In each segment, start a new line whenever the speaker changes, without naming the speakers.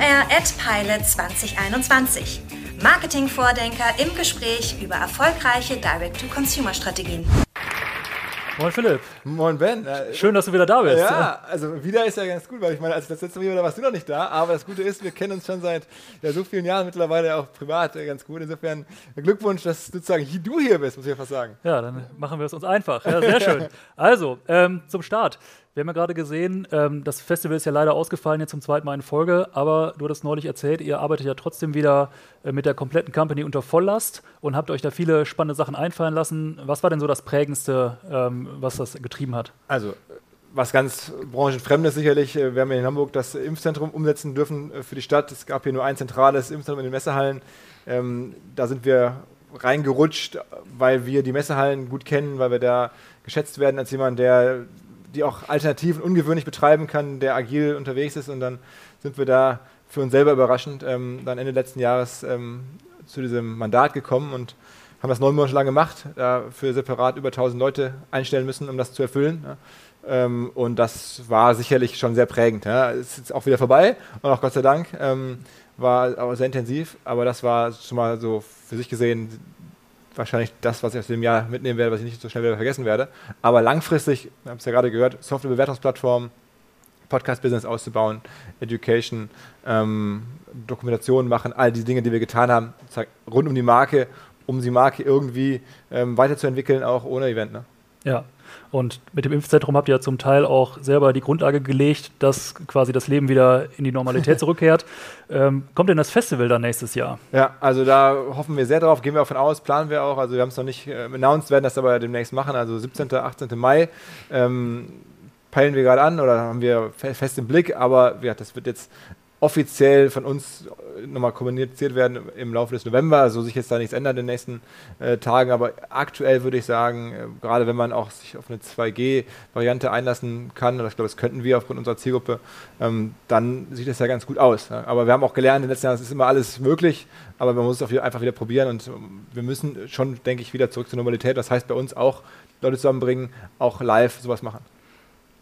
OMR at Pilot 2021. Marketingvordenker im Gespräch über erfolgreiche Direct-to-Consumer-Strategien.
Moin Philipp.
Moin Ben.
Schön, dass du wieder da bist.
Ja, also wieder ist ja ganz gut, weil ich meine, als das letzte Mal warst du noch nicht da. Aber das Gute ist, wir kennen uns schon seit ja, so vielen Jahren mittlerweile auch privat ganz gut. Insofern Glückwunsch, dass sozusagen du hier bist, muss ich ja fast sagen.
Ja, dann machen wir es uns einfach. Ja, sehr schön. Also, ähm, zum Start. Wir haben ja gerade gesehen, ähm, das Festival ist ja leider ausgefallen jetzt zum zweiten Mal in Folge, aber du hattest neulich erzählt, ihr arbeitet ja trotzdem wieder äh, mit der kompletten Company unter Volllast und habt euch da viele spannende Sachen einfallen lassen. Was war denn so das Prägendste, ähm, was das getrieben hat?
Also, was ganz branchenfremdes sicherlich. Äh, wir haben in Hamburg das Impfzentrum umsetzen dürfen äh, für die Stadt. Es gab hier nur ein zentrales Impfzentrum in den Messehallen. Ähm, da sind wir reingerutscht, weil wir die Messehallen gut kennen, weil wir da geschätzt werden als jemand, der die auch Alternativen ungewöhnlich betreiben kann, der agil unterwegs ist. Und dann sind wir da für uns selber überraschend ähm, dann Ende letzten Jahres ähm, zu diesem Mandat gekommen und haben das neun Monate lang gemacht, dafür separat über 1000 Leute einstellen müssen, um das zu erfüllen. Ja. Ähm, und das war sicherlich schon sehr prägend. Ja. Ist jetzt auch wieder vorbei und auch Gott sei Dank ähm, war auch sehr intensiv, aber das war schon mal so für sich gesehen wahrscheinlich das, was ich aus dem Jahr mitnehmen werde, was ich nicht so schnell wieder vergessen werde. Aber langfristig, wir haben es ja gerade gehört, Softwarebewertungsplattform, Podcast-Business auszubauen, Education, ähm, Dokumentation machen, all die Dinge, die wir getan haben, rund um die Marke, um die Marke irgendwie ähm, weiterzuentwickeln, auch ohne Event. Ne?
Ja, und mit dem Impfzentrum habt ihr ja zum Teil auch selber die Grundlage gelegt, dass quasi das Leben wieder in die Normalität zurückkehrt. Ähm, kommt denn das Festival dann nächstes Jahr?
Ja, also da hoffen wir sehr drauf, gehen wir auch von aus, planen wir auch. Also wir haben es noch nicht äh, announced, werden das aber demnächst machen, also 17., 18. Mai. Ähm, peilen wir gerade an oder haben wir fest im Blick, aber ja, das wird jetzt offiziell von uns nochmal kommuniziert werden im Laufe des November. Also sich jetzt da nichts ändert in den nächsten äh, Tagen. Aber aktuell würde ich sagen, äh, gerade wenn man auch sich auf eine 2G-Variante einlassen kann, und ich glaube, das könnten wir aufgrund unserer Zielgruppe, ähm, dann sieht das ja ganz gut aus. Ja. Aber wir haben auch gelernt in den letzten Jahren, es ist immer alles möglich, aber man muss es einfach wieder probieren und ähm, wir müssen schon, denke ich, wieder zurück zur Normalität. Das heißt bei uns auch Leute zusammenbringen, auch live sowas machen.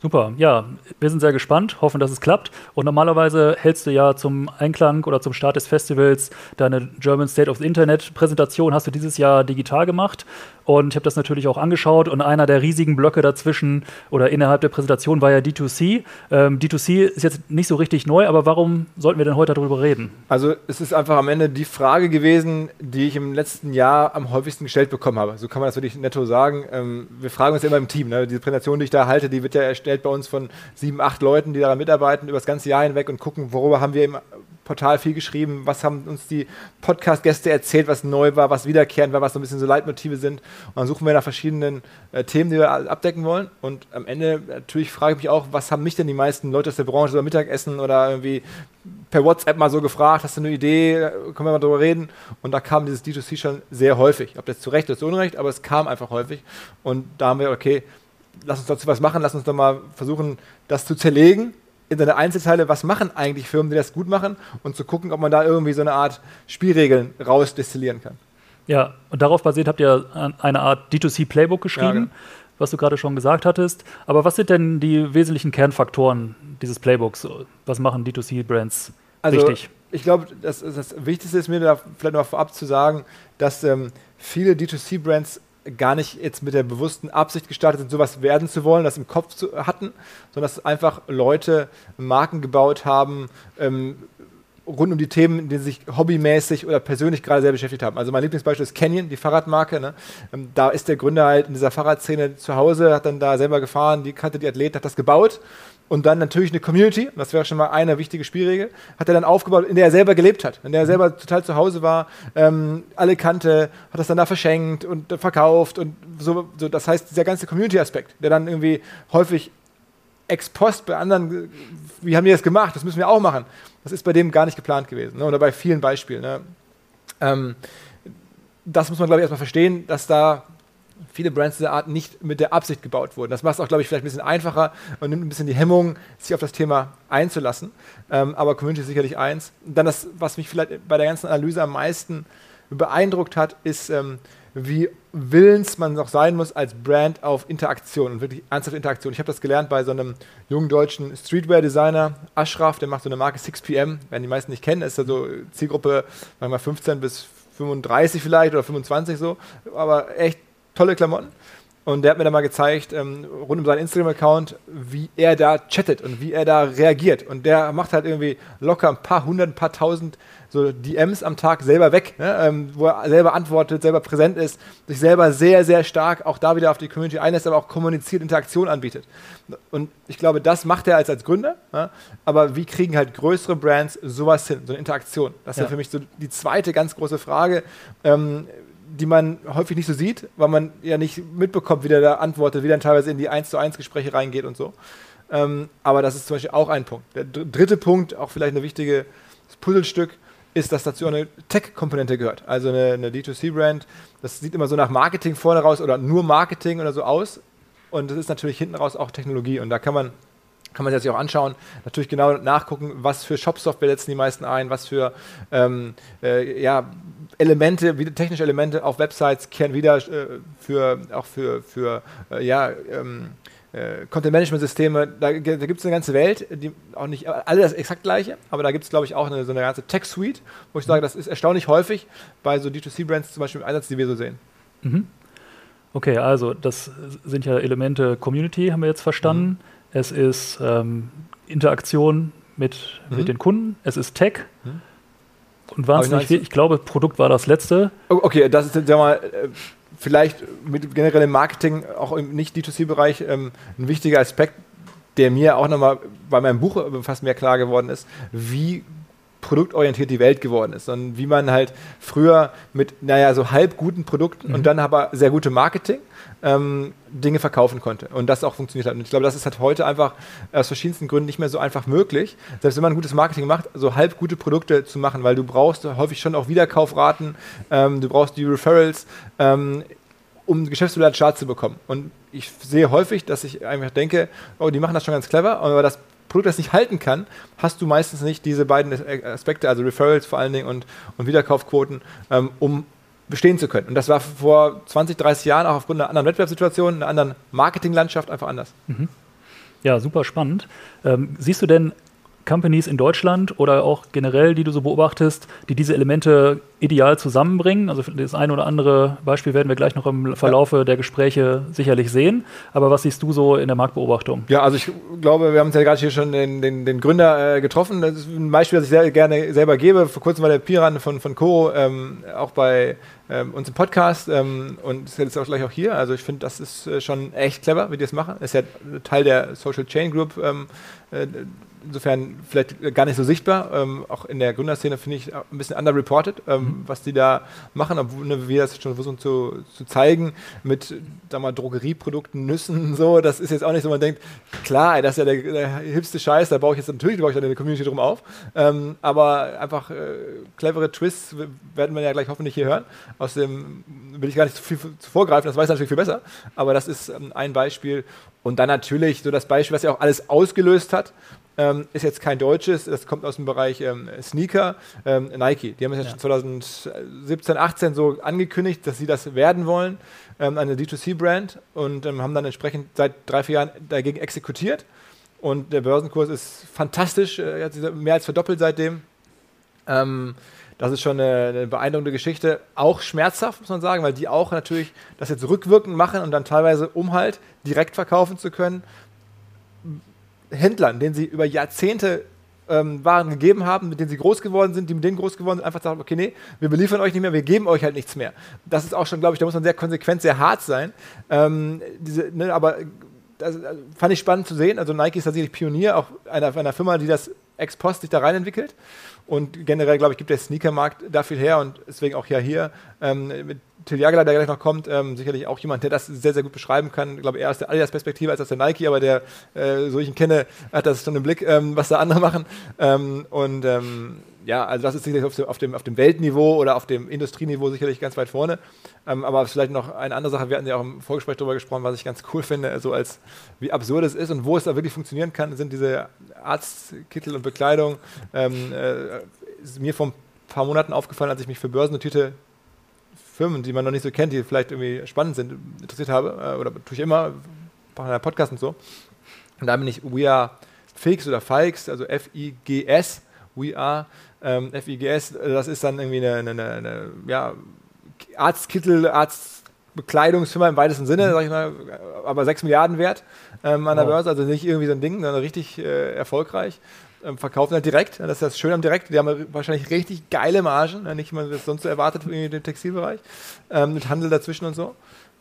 Super, ja, wir sind sehr gespannt, hoffen, dass es klappt. Und normalerweise hältst du ja zum Einklang oder zum Start des Festivals deine German State of the Internet Präsentation, hast du dieses Jahr digital gemacht. Und ich habe das natürlich auch angeschaut und einer der riesigen Blöcke dazwischen oder innerhalb der Präsentation war ja D2C. Ähm, D2C ist jetzt nicht so richtig neu, aber warum sollten wir denn heute darüber reden?
Also es ist einfach am Ende die Frage gewesen, die ich im letzten Jahr am häufigsten gestellt bekommen habe. So kann man das wirklich netto sagen. Ähm, wir fragen uns ja immer im Team. Ne? Diese Präsentation, die ich da halte, die wird ja erstellt bei uns von sieben, acht Leuten, die daran mitarbeiten über das ganze Jahr hinweg und gucken, worüber haben wir im Portal viel geschrieben, was haben uns die Podcast-Gäste erzählt, was neu war, was wiederkehrend war, was so ein bisschen so Leitmotive sind. Und dann suchen wir nach verschiedenen äh, Themen, die wir abdecken wollen. Und am Ende natürlich frage ich mich auch, was haben mich denn die meisten Leute aus der Branche über Mittagessen oder irgendwie per WhatsApp mal so gefragt, hast du eine Idee, können wir mal drüber reden? Und da kam dieses D2C schon sehr häufig. Ob das zu Recht oder zu Unrecht, aber es kam einfach häufig. Und da haben wir, okay, lass uns dazu was machen, lass uns doch mal versuchen, das zu zerlegen in seine Einzelteile, was machen eigentlich Firmen, die das gut machen und zu gucken, ob man da irgendwie so eine Art Spielregeln rausdestillieren kann.
Ja, und darauf basiert habt ihr eine Art D2C-Playbook geschrieben, ja, genau. was du gerade schon gesagt hattest. Aber was sind denn die wesentlichen Kernfaktoren dieses Playbooks? Was machen D2C-Brands also, richtig?
Ich glaube, das, das, Wichtigste ist mir da vielleicht noch vorab zu sagen, dass ähm, viele D2C-Brands gar nicht jetzt mit der bewussten Absicht gestartet sind, sowas werden zu wollen, das im Kopf zu, hatten, sondern dass einfach Leute Marken gebaut haben, ähm, rund um die Themen, in denen sie sich hobbymäßig oder persönlich gerade sehr beschäftigt haben. Also mein Lieblingsbeispiel ist Canyon, die Fahrradmarke. Ne? Ähm, da ist der Gründer halt in dieser Fahrradszene zu Hause, hat dann da selber gefahren, die kannte die Athleten, hat das gebaut und dann natürlich eine Community, das wäre schon mal eine wichtige Spielregel, hat er dann aufgebaut, in der er selber gelebt hat, in der er selber total zu Hause war, ähm, alle kannte, hat das dann da verschenkt und verkauft und so, so. Das heißt, dieser ganze Community-Aspekt, der dann irgendwie häufig ex post bei anderen, wie haben die das gemacht, das müssen wir auch machen, das ist bei dem gar nicht geplant gewesen ne? oder bei vielen Beispielen. Ne? Ähm, das muss man, glaube ich, erstmal verstehen, dass da viele Brands dieser Art nicht mit der Absicht gebaut wurden. Das macht es auch, glaube ich, vielleicht ein bisschen einfacher und nimmt ein bisschen die Hemmung, sich auf das Thema einzulassen. Ähm, aber Community ist sicherlich eins. Und dann das, was mich vielleicht bei der ganzen Analyse am meisten beeindruckt hat, ist, ähm, wie willens man noch sein muss als Brand auf Interaktion und wirklich ernsthaft Interaktion. Ich habe das gelernt bei so einem jungen deutschen Streetwear-Designer, Ashraf, der macht so eine Marke 6pm, werden die meisten nicht kennen, ist also Zielgruppe manchmal 15 bis 35 vielleicht oder 25 so, aber echt tolle Klamotten. Und der hat mir dann mal gezeigt, ähm, rund um seinen Instagram-Account, wie er da chattet und wie er da reagiert. Und der macht halt irgendwie locker ein paar hundert, ein paar tausend so DMs am Tag selber weg, ne? ähm, wo er selber antwortet, selber präsent ist, sich selber sehr, sehr stark auch da wieder auf die Community einlässt, aber auch kommuniziert, Interaktion anbietet. Und ich glaube, das macht er als, als Gründer. Ne? Aber wie kriegen halt größere Brands sowas hin, so eine Interaktion? Das ist ja, für mich so die zweite ganz große Frage. Ähm, die man häufig nicht so sieht, weil man ja nicht mitbekommt, wie der da antwortet, wie dann teilweise in die 1 zu 1 Gespräche reingeht und so. Ähm, aber das ist zum Beispiel auch ein Punkt. Der dritte Punkt, auch vielleicht ein wichtiges Puzzlestück, ist, dass dazu eine Tech-Komponente gehört. Also eine, eine D2C-Brand, das sieht immer so nach Marketing vorne raus oder nur Marketing oder so aus. Und das ist natürlich hinten raus auch Technologie. Und da kann man kann man sich auch anschauen. Natürlich genau nachgucken, was für Shop-Software setzen die meisten ein, was für ähm, äh, ja, Elemente, technische Elemente auf Websites kehren wieder äh, für, auch für, für äh, ja, ähm, äh, Content-Management-Systeme. Da, da gibt es eine ganze Welt, die auch nicht alle das exakt gleiche, aber da gibt es, glaube ich, auch eine, so eine ganze Tech-Suite, wo ich sage, das ist erstaunlich häufig bei so D2C-Brands zum Beispiel im Einsatz, die wir so sehen.
Mhm. Okay, also das sind ja Elemente Community, haben wir jetzt verstanden. Mhm. Es ist ähm, Interaktion mit, mhm. mit den Kunden, es ist Tech. Mhm und wahnsinnig viel. Ich glaube, Produkt war das letzte.
Okay, das ist, sag mal, äh, vielleicht mit generellem Marketing, auch im Nicht-D2C-Bereich, ähm, ein wichtiger Aspekt, der mir auch nochmal bei meinem Buch fast mehr klar geworden ist, wie produktorientiert die Welt geworden ist und wie man halt früher mit, naja, so halb guten Produkten mhm. und dann aber sehr gutem Marketing ähm, Dinge verkaufen konnte und das auch funktioniert hat. Und ich glaube, das ist halt heute einfach aus verschiedensten Gründen nicht mehr so einfach möglich, selbst wenn man gutes Marketing macht, so halb gute Produkte zu machen, weil du brauchst häufig schon auch Wiederkaufraten, ähm, du brauchst die Referrals, ähm, um Geschäftsmodell Chart zu bekommen. Und ich sehe häufig, dass ich einfach denke, oh, die machen das schon ganz clever, aber das Produkt, das nicht halten kann, hast du meistens nicht diese beiden Aspekte, also Referrals vor allen Dingen und, und Wiederkaufquoten, ähm, um bestehen zu können. Und das war vor 20, 30 Jahren auch aufgrund einer anderen Wettbewerbssituation, einer anderen Marketinglandschaft einfach anders. Mhm.
Ja, super spannend. Ähm, siehst du denn Companies in Deutschland oder auch generell, die du so beobachtest, die diese Elemente ideal zusammenbringen? Also das eine oder andere Beispiel werden wir gleich noch im Verlaufe ja. der Gespräche sicherlich sehen. Aber was siehst du so in der Marktbeobachtung?
Ja, also ich glaube, wir haben uns ja gerade hier schon den, den, den Gründer äh, getroffen. Das ist ein Beispiel, das ich sehr gerne selber gebe. Vor kurzem war der Piran von, von Coro ähm, auch bei ähm, uns im Podcast ähm, und ist jetzt auch gleich auch hier. Also ich finde, das ist äh, schon echt clever, wie die das machen. Ist ja Teil der Social Chain Group. Ähm, äh, insofern vielleicht gar nicht so sichtbar. Ähm, auch in der Gründerszene finde ich ein bisschen underreported, ähm, mhm. was die da machen, obwohl ne, wir das schon versuchen zu, zu zeigen mit sag mal, Drogerieprodukten, Nüssen, so. Das ist jetzt auch nicht so, man denkt, klar, das ist ja der, der hipste Scheiß, da baue ich jetzt natürlich baue ich dann eine Community drum auf. Ähm, aber einfach äh, clevere Twists werden wir ja gleich hoffentlich hier hören. Aus dem will ich gar nicht zu viel zu vorgreifen, das weiß ich natürlich viel besser. Aber das ist ähm, ein Beispiel. Und dann natürlich so das Beispiel, was ja auch alles ausgelöst hat, ähm, ist jetzt kein deutsches, das kommt aus dem Bereich ähm, Sneaker, ähm, Nike. Die haben es ja. schon 2017, 18 so angekündigt, dass sie das werden wollen, ähm, eine D2C-Brand und ähm, haben dann entsprechend seit drei, vier Jahren dagegen exekutiert. Und der Börsenkurs ist fantastisch, äh, hat sich mehr als verdoppelt seitdem. Ähm, das ist schon eine, eine, beeindruckende Geschichte. Auch schmerzhaft, muss man sagen, weil die auch natürlich das jetzt rückwirkend machen und dann teilweise, um halt direkt verkaufen zu können, Händlern, denen sie über Jahrzehnte ähm, Waren gegeben haben, mit denen sie groß geworden sind, die mit denen groß geworden sind, einfach sagen, okay, nee, wir beliefern euch nicht mehr, wir geben euch halt nichts mehr. Das ist auch schon, glaube ich, da muss man sehr konsequent, sehr hart sein. Ähm, diese, ne, aber das fand ich spannend zu sehen. Also Nike ist tatsächlich Pionier, auch einer, einer Firma, die das ex post sich da rein entwickelt. Und generell, glaube ich, gibt der Sneakermarkt da viel her und deswegen auch ja hier ähm, mit Till Jagler, der gleich noch kommt, ähm, sicherlich auch jemand, der das sehr, sehr gut beschreiben kann. Ich glaube, er aus der Adidas-Perspektive als aus der Nike, aber der, äh, so ich ihn kenne, hat das schon im Blick, ähm, was da andere machen. Ähm, und ähm, ja, also das ist sicherlich auf dem, auf, dem, Weltniveau oder auf dem Industrieniveau sicherlich ganz weit vorne. Ähm, aber vielleicht noch eine andere Sache, wir hatten ja auch im Vorgespräch darüber gesprochen, was ich ganz cool finde, so als wie absurd es ist und wo es da wirklich funktionieren kann, sind diese Arztkittel und Bekleidung. Ähm, äh, ist mir vor ein paar Monaten aufgefallen, als ich mich für börsennotierte Firmen, die man noch nicht so kennt, die vielleicht irgendwie spannend sind, interessiert habe, äh, oder tue ich immer, bei einer Podcast und so. Und da bin ich We Are Fix oder Fikes, also F-I-G-S, We Are, ähm, F-I-G-S, das ist dann irgendwie eine, eine, eine, eine ja, Arztkittel, Arztbekleidungsfirma im weitesten Sinne, sag ich mal, aber 6 Milliarden wert ähm, an der wow. Börse, also nicht irgendwie so ein Ding, sondern richtig äh, erfolgreich. Ähm, verkaufen halt direkt, das ist das Schöne am Direkt, die haben wahrscheinlich richtig geile Margen, nicht wie man das sonst so erwartet in dem Textilbereich, ähm, mit Handel dazwischen und so.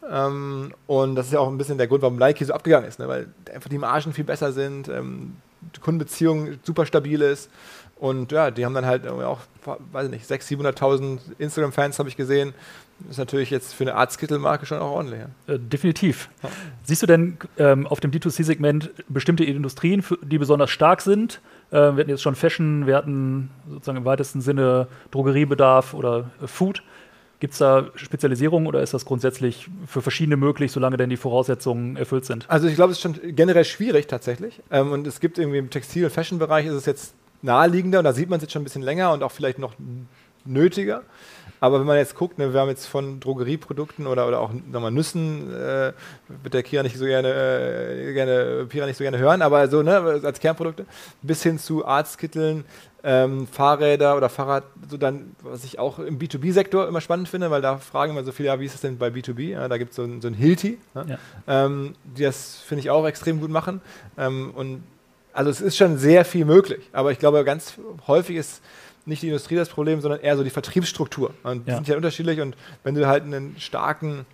Ähm, und das ist ja auch ein bisschen der Grund, warum Nike so abgegangen ist, ne? weil einfach die Margen viel besser sind, ähm, die Kundenbeziehung super stabil ist. Und ja, die haben dann halt auch, weiß ich nicht, 600.000, 700.000 Instagram-Fans habe ich gesehen. Das ist natürlich jetzt für eine Arztkittelmarke schon auch ordentlich.
Ja. Äh, definitiv. Ja. Siehst du denn ähm, auf dem D2C-Segment bestimmte Industrien, die besonders stark sind? Äh, wir hatten jetzt schon Fashion, wir hatten sozusagen im weitesten Sinne Drogeriebedarf oder äh, Food. Gibt es da Spezialisierungen oder ist das grundsätzlich für verschiedene möglich, solange denn die Voraussetzungen erfüllt sind?
Also ich glaube, es ist schon generell schwierig tatsächlich. Ähm, und es gibt irgendwie im Textil- und Fashion-Bereich ist es jetzt naheliegender und da sieht man es jetzt schon ein bisschen länger und auch vielleicht noch nötiger. Aber wenn man jetzt guckt, ne, wir haben jetzt von Drogerieprodukten oder, oder auch mal, Nüssen, äh, wird der Kira nicht so gerne, äh, gerne, Pira nicht so gerne hören, aber so ne, als Kernprodukte, bis hin zu Arztkitteln, ähm, Fahrräder oder Fahrrad, so dann, was ich auch im B2B-Sektor immer spannend finde, weil da fragen immer so viele, ja, wie ist das denn bei B2B? Ja, da gibt es so, ein, so ein Hilti, ne? ja. ähm, die das, finde ich, auch extrem gut machen. Ähm, und also es ist schon sehr viel möglich, aber ich glaube, ganz häufig ist nicht die Industrie das Problem, sondern eher so die Vertriebsstruktur. Und die ja. sind ja unterschiedlich und wenn du halt einen starken,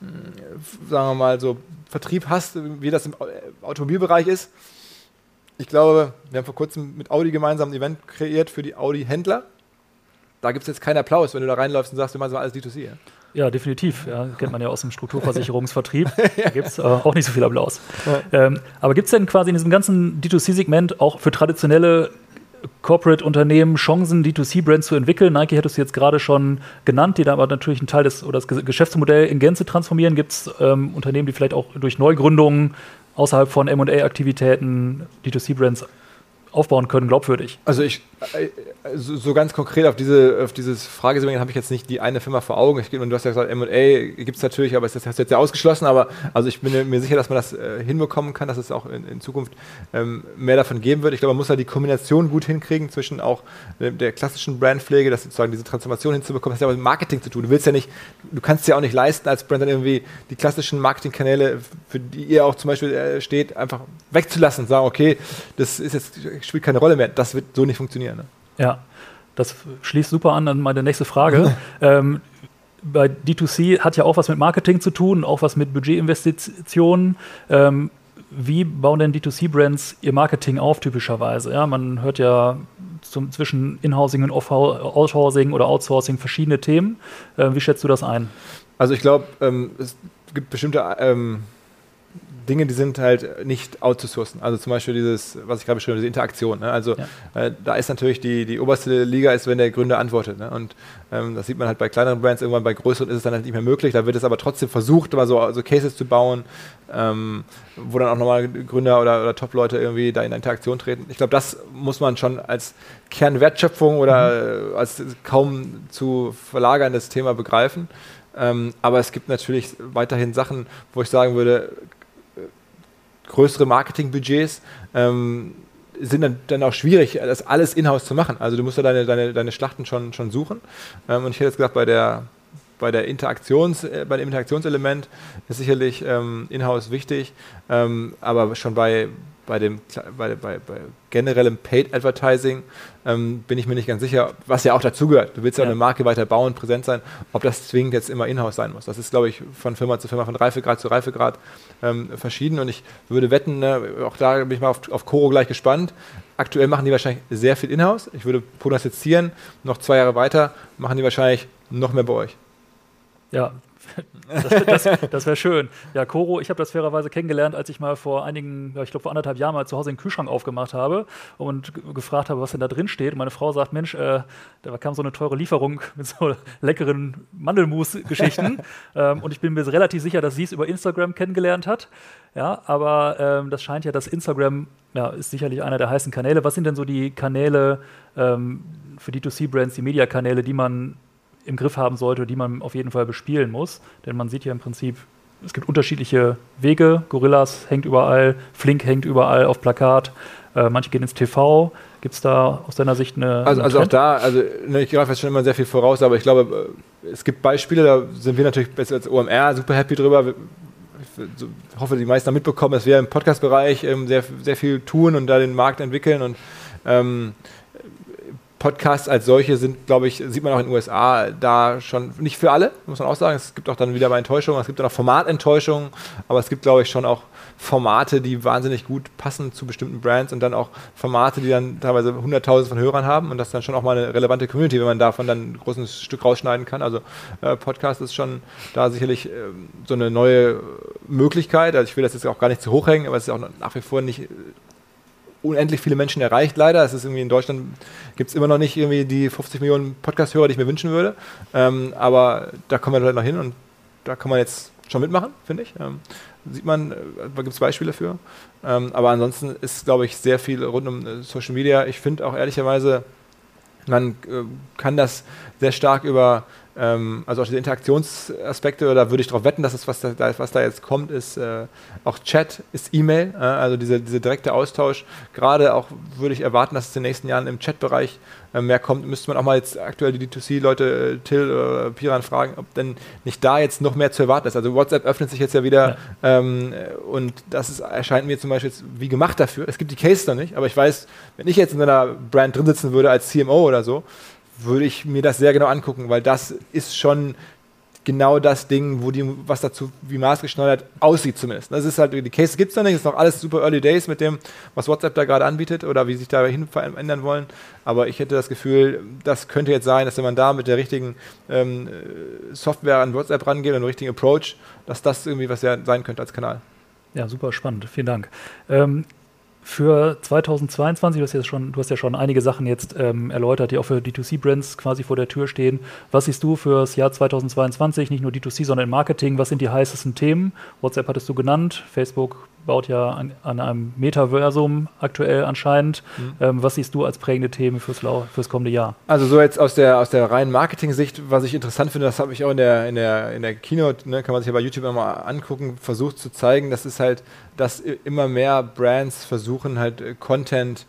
äh, sagen wir mal, so Vertrieb hast, wie das im Automobilbereich ist, ich glaube, wir haben vor kurzem mit Audi gemeinsam ein Event kreiert für die Audi-Händler. Da gibt es jetzt keinen Applaus, wenn du da reinläufst und sagst, wir machen so alles D2C. Ja?
Ja, definitiv. Ja, kennt man ja aus dem Strukturversicherungsvertrieb. Da gibt es äh, auch nicht so viel Applaus. Ja. Ähm, aber gibt es denn quasi in diesem ganzen D2C-Segment auch für traditionelle Corporate-Unternehmen Chancen, D2C-Brands zu entwickeln? Nike hättest du jetzt gerade schon genannt, die da aber natürlich einen Teil des oder das Geschäftsmodell in Gänze transformieren. Gibt es ähm, Unternehmen, die vielleicht auch durch Neugründungen außerhalb von MA-Aktivitäten D2C-Brands aufbauen können, glaubwürdig?
Also ich, so, ganz konkret auf diese auf dieses Fragesegment habe ich jetzt nicht die eine Firma vor Augen. Ich, du hast ja gesagt, M&A gibt es natürlich, aber das hast du jetzt ja ausgeschlossen. Aber also ich bin mir sicher, dass man das äh, hinbekommen kann, dass es auch in, in Zukunft ähm, mehr davon geben wird. Ich glaube, man muss halt die Kombination gut hinkriegen zwischen auch der, der klassischen Brandpflege, dass sozusagen diese Transformation hinzubekommen. Das hat ja auch mit Marketing zu tun. Du willst ja nicht, du kannst ja auch nicht leisten als Brand dann irgendwie die klassischen Marketingkanäle, für die ihr auch zum Beispiel äh, steht, einfach wegzulassen und sagen, okay, das ist jetzt spielt keine Rolle mehr. Das wird so nicht funktionieren. Ne?
Ja, das schließt super an an meine nächste Frage. ähm, bei D2C hat ja auch was mit Marketing zu tun, auch was mit Budgetinvestitionen. Ähm, wie bauen denn D2C-Brands ihr Marketing auf, typischerweise? Ja, man hört ja zum, zwischen Inhousing und Outhousing oder Outsourcing verschiedene Themen. Äh, wie schätzt du das ein?
Also ich glaube, ähm, es gibt bestimmte ähm, Dinge, die sind halt nicht outzusourcen. Also zum Beispiel dieses, was ich gerade beschrieben habe, diese Interaktion. Ne? Also ja. äh, da ist natürlich die, die oberste Liga, ist, wenn der Gründer antwortet. Ne? Und ähm, das sieht man halt bei kleineren Brands, irgendwann bei größeren ist es dann halt nicht mehr möglich. Da wird es aber trotzdem versucht, mal so, so Cases zu bauen, ähm, wo dann auch nochmal Gründer oder, oder Top-Leute irgendwie da in Interaktion treten. Ich glaube, das muss man schon als Kernwertschöpfung oder mhm. als kaum zu verlagerndes Thema begreifen. Ähm, aber es gibt natürlich weiterhin Sachen, wo ich sagen würde, größere Marketingbudgets ähm, sind dann, dann auch schwierig, das alles in-house zu machen. Also du musst ja deine, deine, deine Schlachten schon, schon suchen. Ähm, und ich hätte jetzt gesagt, bei der bei, der Interaktions, äh, bei dem Interaktionselement ist sicherlich ähm, in-house wichtig, ähm, aber schon bei, bei dem bei, bei, bei generellem Paid Advertising ähm, bin ich mir nicht ganz sicher, was ja auch dazugehört. Du willst ja, ja, eine Marke weiter bauen, präsent sein, ob das zwingend jetzt immer in-house sein muss. Das ist, glaube ich, von Firma zu Firma, von Reifegrad zu Reifegrad ähm, verschieden und ich würde wetten, ne, auch da bin ich mal auf, auf Coro gleich gespannt. Aktuell machen die wahrscheinlich sehr viel in-house. Ich würde prognostizieren, noch zwei Jahre weiter machen die wahrscheinlich noch mehr bei euch.
Ja, das, das, das wäre schön. Ja, Koro, ich habe das fairerweise kennengelernt, als ich mal vor einigen, ich glaube vor anderthalb Jahren mal zu Hause den Kühlschrank aufgemacht habe und gefragt habe, was denn da drin steht. Und meine Frau sagt, Mensch, äh, da kam so eine teure Lieferung mit so leckeren Mandelmus-Geschichten. ähm, und ich bin mir relativ sicher, dass sie es über Instagram kennengelernt hat. Ja, aber ähm, das scheint ja, dass Instagram ja, ist sicherlich einer der heißen Kanäle. Was sind denn so die Kanäle ähm, für D2C-Brands, die Mediakanäle, die man im Griff haben sollte, die man auf jeden Fall bespielen muss. Denn man sieht ja im Prinzip, es gibt unterschiedliche Wege. Gorillas hängt überall, Flink hängt überall auf Plakat. Äh, manche gehen ins TV. Gibt es da aus deiner Sicht eine.
Also, also auch da, also ne, ich greife jetzt schon immer sehr viel voraus, aber ich glaube, äh, es gibt Beispiele, da sind wir natürlich besser als OMR super happy drüber. Ich hoffe, die meisten haben mitbekommen, dass wir im Podcast-Bereich ähm, sehr, sehr viel tun und da den Markt entwickeln und ähm, Podcasts als solche sind, glaube ich, sieht man auch in den USA da schon, nicht für alle, muss man auch sagen. Es gibt auch dann wieder mal Enttäuschungen, es gibt auch Formatenttäuschungen, aber es gibt, glaube ich, schon auch Formate, die wahnsinnig gut passen zu bestimmten Brands und dann auch Formate, die dann teilweise hunderttausend von Hörern haben und das dann schon auch mal eine relevante Community, wenn man davon dann ein großes Stück rausschneiden kann. Also äh, Podcast ist schon da sicherlich äh, so eine neue Möglichkeit. Also ich will das jetzt auch gar nicht zu hoch hängen, aber es ist auch nach wie vor nicht unendlich viele Menschen erreicht, leider. Es ist irgendwie in Deutschland gibt es immer noch nicht irgendwie die 50 Millionen Podcast-Hörer, die ich mir wünschen würde. Ähm, aber da kommen wir vielleicht noch hin und da kann man jetzt schon mitmachen, finde ich. Ähm, sieht man, äh, da gibt es Beispiele für. Ähm, aber ansonsten ist, glaube ich, sehr viel rund um äh, Social Media. Ich finde auch ehrlicherweise, man äh, kann das sehr stark über ähm, also auch diese Interaktionsaspekte, da würde ich darauf wetten, dass es, was da, was da jetzt kommt, ist äh, auch Chat, ist E-Mail, äh, also diese, diese direkte Austausch. Gerade auch würde ich erwarten, dass es in den nächsten Jahren im Chatbereich äh, mehr kommt. Müsste man auch mal jetzt aktuell die D2C-Leute, äh, Till oder Piran fragen, ob denn nicht da jetzt noch mehr zu erwarten ist. Also WhatsApp öffnet sich jetzt ja wieder ja. Ähm, und das ist, erscheint mir zum Beispiel jetzt wie gemacht dafür. Es gibt die Case noch nicht, aber ich weiß, wenn ich jetzt in einer Brand drin sitzen würde als CMO oder so, würde ich mir das sehr genau angucken, weil das ist schon genau das Ding, wo die, was dazu wie maßgeschneidert aussieht zumindest. Das ist halt, die Cases gibt es noch nicht, das ist noch alles super Early Days mit dem, was WhatsApp da gerade anbietet oder wie sich da hin verändern wollen. Aber ich hätte das Gefühl, das könnte jetzt sein, dass wenn man da mit der richtigen ähm, Software an WhatsApp rangeht und den richtigen Approach, dass das irgendwie was ja sein könnte als Kanal.
Ja, super spannend. Vielen Dank. Ähm, für 2022, du hast, ja schon, du hast ja schon einige Sachen jetzt ähm, erläutert, die auch für D2C-Brands quasi vor der Tür stehen. Was siehst du für das Jahr 2022, nicht nur D2C, sondern im Marketing? Was sind die heißesten Themen? WhatsApp hattest du genannt, Facebook baut ja an, an einem Metaversum aktuell anscheinend. Mhm. Ähm, was siehst du als prägende Themen fürs, fürs kommende Jahr?
Also so jetzt aus der, aus der reinen Marketing-Sicht, was ich interessant finde, das habe ich auch in der, in der, in der Keynote, ne, kann man sich ja bei YouTube mal angucken, versucht zu zeigen, das ist halt, dass immer mehr Brands versuchen halt äh, Content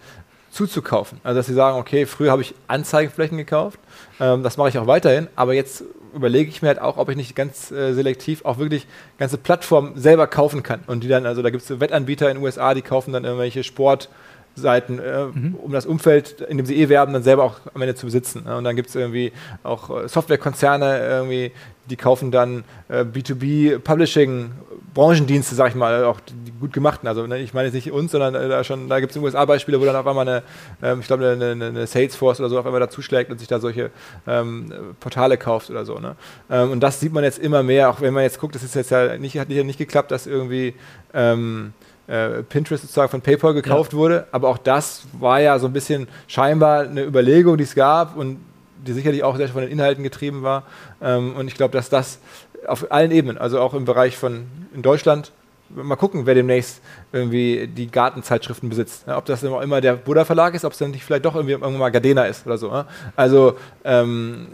zuzukaufen. Also dass sie sagen, okay, früher habe ich Anzeigeflächen gekauft, ähm, das mache ich auch weiterhin, aber jetzt überlege ich mir halt auch, ob ich nicht ganz äh, selektiv auch wirklich ganze Plattformen selber kaufen kann. Und die dann, also da gibt es Wettanbieter in den USA, die kaufen dann irgendwelche Sportseiten, äh, mhm. um das Umfeld, in dem sie eh werben, dann selber auch am Ende zu besitzen. Und dann gibt es irgendwie auch äh, Softwarekonzerne, irgendwie, die kaufen dann äh, B2B Publishing Branchendienste, sag ich mal, auch die gut gemachten. Also ne, ich meine jetzt nicht uns, sondern äh, da schon, da gibt es in den USA Beispiele, wo dann auf einmal eine, ähm, ich glaube, eine, eine, Salesforce oder so auf einmal da zuschlägt und sich da solche ähm, Portale kauft oder so. Ne? Ähm, und das sieht man jetzt immer mehr, auch wenn man jetzt guckt, das ist jetzt ja nicht, hat nicht, nicht geklappt, dass irgendwie ähm, äh, Pinterest sozusagen von PayPal gekauft ja. wurde, aber auch das war ja so ein bisschen scheinbar eine Überlegung, die es gab und die sicherlich auch sehr von den Inhalten getrieben war. Ähm, und ich glaube, dass das auf allen Ebenen, also auch im Bereich von in Deutschland, mal gucken, wer demnächst irgendwie die Gartenzeitschriften besitzt. Ja, ob das immer der Buddha Verlag ist, ob es dann nicht vielleicht doch irgendwie irgendwann mal Gardena ist oder so. Ja? Also ähm,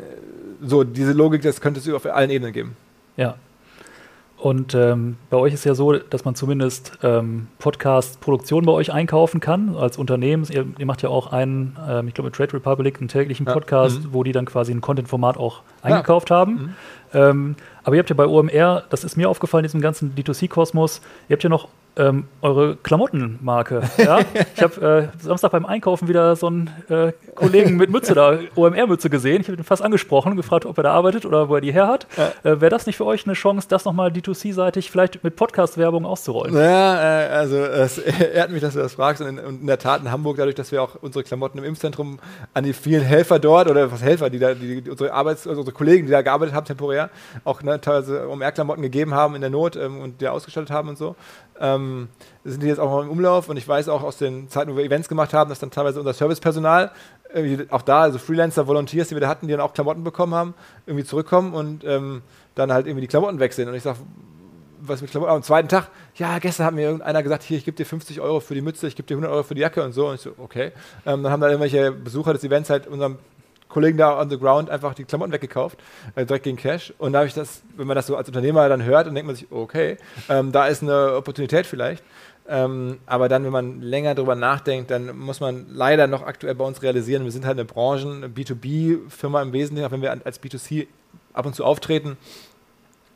so diese Logik, das könnte es auf allen Ebenen geben.
Ja, und ähm, bei euch ist ja so, dass man zumindest ähm, Podcast-Produktion bei euch einkaufen kann als Unternehmen. Ihr, ihr macht ja auch einen, ähm, ich glaube, Trade Republic, einen täglichen Podcast, ja. mhm. wo die dann quasi ein Content-Format auch eingekauft ja. haben. Mhm. Ähm, aber ihr habt ja bei OMR, das ist mir aufgefallen in diesem ganzen D2C-Kosmos, ihr habt ja noch ähm, eure Klamottenmarke. Ja? ich habe äh, Samstag beim Einkaufen wieder so einen äh, Kollegen mit Mütze da, OMR-Mütze gesehen. Ich habe ihn fast angesprochen, gefragt, ob er da arbeitet oder wo er die her hat. Ja. Äh, Wäre das nicht für euch eine Chance, das nochmal D2C-seitig vielleicht mit Podcast-Werbung auszurollen?
Ja, äh, also es ehrt mich, dass du das fragst. Und in, und in, der Tat in Hamburg, dadurch, dass wir auch unsere Klamotten im Impfzentrum an die vielen Helfer dort oder was Helfer, die da, die, die unsere Arbeits-, also unsere Kollegen, die da gearbeitet haben, temporär, auch ne, teilweise OMR-Klamotten gegeben haben in der Not ähm, und die ausgestattet haben und so ähm, sind die jetzt auch noch im Umlauf und ich weiß auch aus den Zeiten, wo wir Events gemacht haben, dass dann teilweise unser Servicepersonal, auch da, also Freelancer, Volunteers, die wir da hatten, die dann auch Klamotten bekommen haben, irgendwie zurückkommen und ähm, dann halt irgendwie die Klamotten wechseln. Und ich sage, was mit Klamotten? Am zweiten Tag, ja, gestern hat mir irgendeiner gesagt, hier, ich gebe dir 50 Euro für die Mütze, ich gebe dir 100 Euro für die Jacke und so. Und ich so, okay. Ähm, dann haben da irgendwelche Besucher des Events halt unserem Kollegen da on the ground einfach die Klamotten weggekauft, äh, direkt gegen Cash. Und da habe ich das, wenn man das so als Unternehmer dann hört, dann denkt man sich, okay, ähm, da ist eine Opportunität vielleicht. Ähm, aber dann, wenn man länger darüber nachdenkt, dann muss man leider noch aktuell bei uns realisieren, wir sind halt eine Branchen, eine B2B-Firma im Wesentlichen, auch wenn wir als B2C ab und zu auftreten.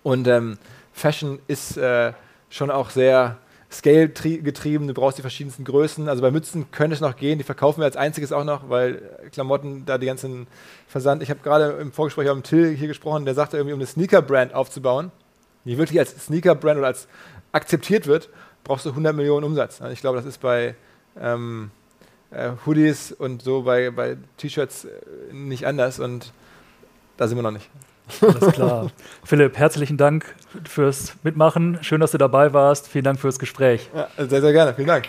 Und ähm, Fashion ist äh, schon auch sehr Scale getrieben, du brauchst die verschiedensten Größen. Also bei Mützen könnte es noch gehen, die verkaufen wir als einziges auch noch, weil Klamotten da die ganzen Versand. Ich habe gerade im Vorgespräch mit Till hier gesprochen, der sagte irgendwie, um eine Sneaker-Brand aufzubauen, die wirklich als Sneaker-Brand oder als akzeptiert wird, brauchst du 100 Millionen Umsatz. Ich glaube, das ist bei ähm, äh, Hoodies und so bei, bei T-Shirts äh, nicht anders und da sind wir noch nicht.
Alles klar. Philipp, herzlichen Dank fürs Mitmachen. Schön, dass du dabei warst. Vielen Dank fürs Gespräch.
Ja, sehr, sehr gerne. Vielen Dank.